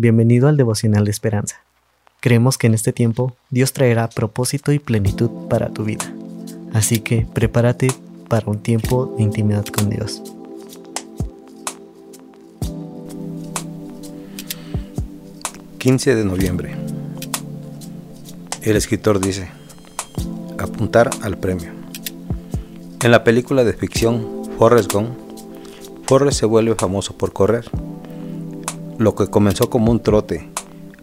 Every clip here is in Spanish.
Bienvenido al devocional de esperanza. Creemos que en este tiempo Dios traerá propósito y plenitud para tu vida. Así que prepárate para un tiempo de intimidad con Dios. ...15 de noviembre... El escritor dice... ...apuntar al premio... En la película de ficción Forrest Gump... Forrest se vuelve famoso por correr... Lo que comenzó como un trote...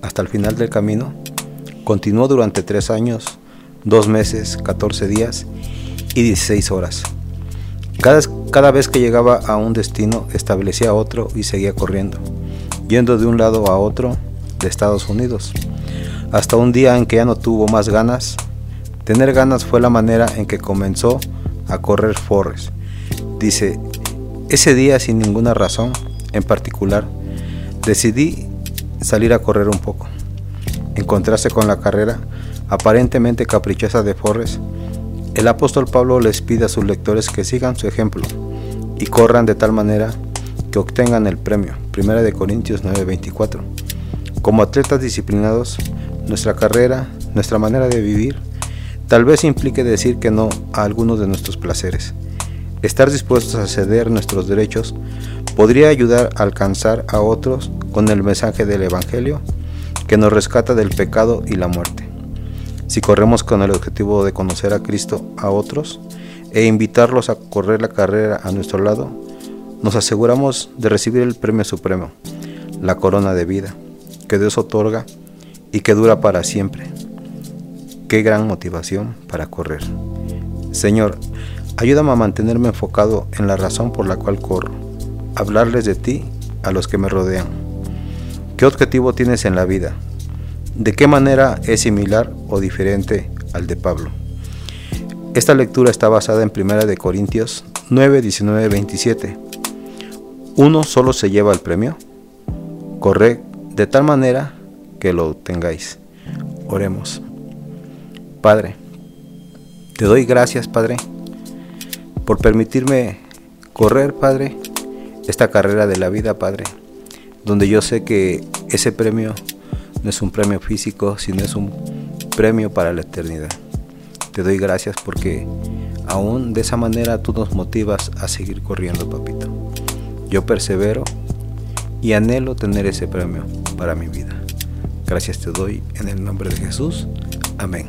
...hasta el final del camino... ...continuó durante tres años... ...dos meses, 14 días... ...y 16 horas... Cada, cada vez que llegaba a un destino establecía otro y seguía corriendo, yendo de un lado a otro de Estados Unidos. Hasta un día en que ya no tuvo más ganas. Tener ganas fue la manera en que comenzó a correr Forrest. Dice, ese día sin ninguna razón en particular, decidí salir a correr un poco. Encontrarse con la carrera aparentemente caprichosa de Forrest, el apóstol Pablo les pide a sus lectores que sigan su ejemplo y corran de tal manera que obtengan el premio. 1 de Corintios 9:24. Como atletas disciplinados, nuestra carrera, nuestra manera de vivir, tal vez implique decir que no a algunos de nuestros placeres. Estar dispuestos a ceder nuestros derechos podría ayudar a alcanzar a otros con el mensaje del Evangelio que nos rescata del pecado y la muerte. Si corremos con el objetivo de conocer a Cristo a otros e invitarlos a correr la carrera a nuestro lado, nos aseguramos de recibir el premio supremo, la corona de vida que Dios otorga y que dura para siempre. Qué gran motivación para correr. Señor, ayúdame a mantenerme enfocado en la razón por la cual corro, hablarles de ti a los que me rodean. ¿Qué objetivo tienes en la vida? ¿De qué manera es similar o diferente al de Pablo? Esta lectura está basada en 1 de Corintios 9, 19, 27. ¿Uno solo se lleva el premio? Corre de tal manera que lo tengáis. Oremos. Padre, te doy gracias, Padre, por permitirme correr, Padre, esta carrera de la vida, Padre, donde yo sé que ese premio no es un premio físico, sino es un premio para la eternidad. Te doy gracias porque aún de esa manera tú nos motivas a seguir corriendo, papito. Yo persevero y anhelo tener ese premio para mi vida. Gracias te doy en el nombre de Jesús. Amén.